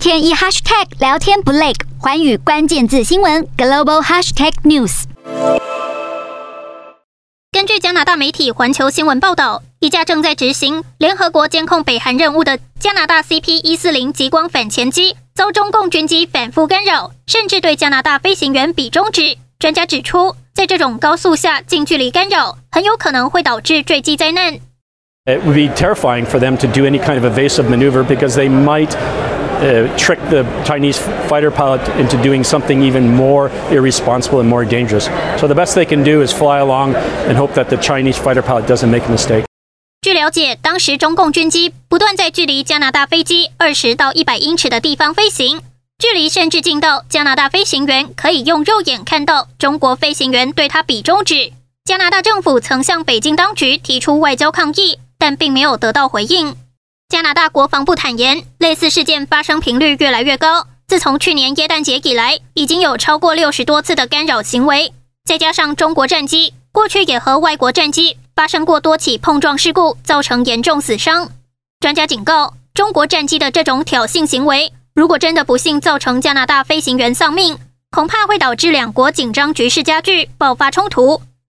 天一 hashtag 聊天不累，环宇关键字新闻 global hashtag news。根据加拿大媒体环球新闻报道，一架正在执行联合国监控北韩任务的加拿大 CP 一四零极光反潜机遭中共军机反复干扰，甚至对加拿大飞行员比中指。专家指出，在这种高速下近距离干扰，很有可能会导致坠机灾难。It would be terrifying for them to do any kind of evasive maneuver because they might uh, trick the Chinese fighter pilot into doing something even more irresponsible and more dangerous. So the best they can do is fly along and hope that the Chinese fighter pilot doesn't make a mistake. 据了解，当时中共军机不断在距离加拿大飞机二十到一百英尺的地方飞行，距离甚至近到加拿大飞行员可以用肉眼看到中国飞行员对他比中指。加拿大政府曾向北京当局提出外交抗议。但并没有得到回应。加拿大国防部坦言，类似事件发生频率越来越高。自从去年耶诞节以来，已经有超过六十多次的干扰行为。再加上中国战机过去也和外国战机发生过多起碰撞事故，造成严重死伤。专家警告，中国战机的这种挑衅行为，如果真的不幸造成加拿大飞行员丧命，恐怕会导致两国紧张局势加剧，爆发冲突。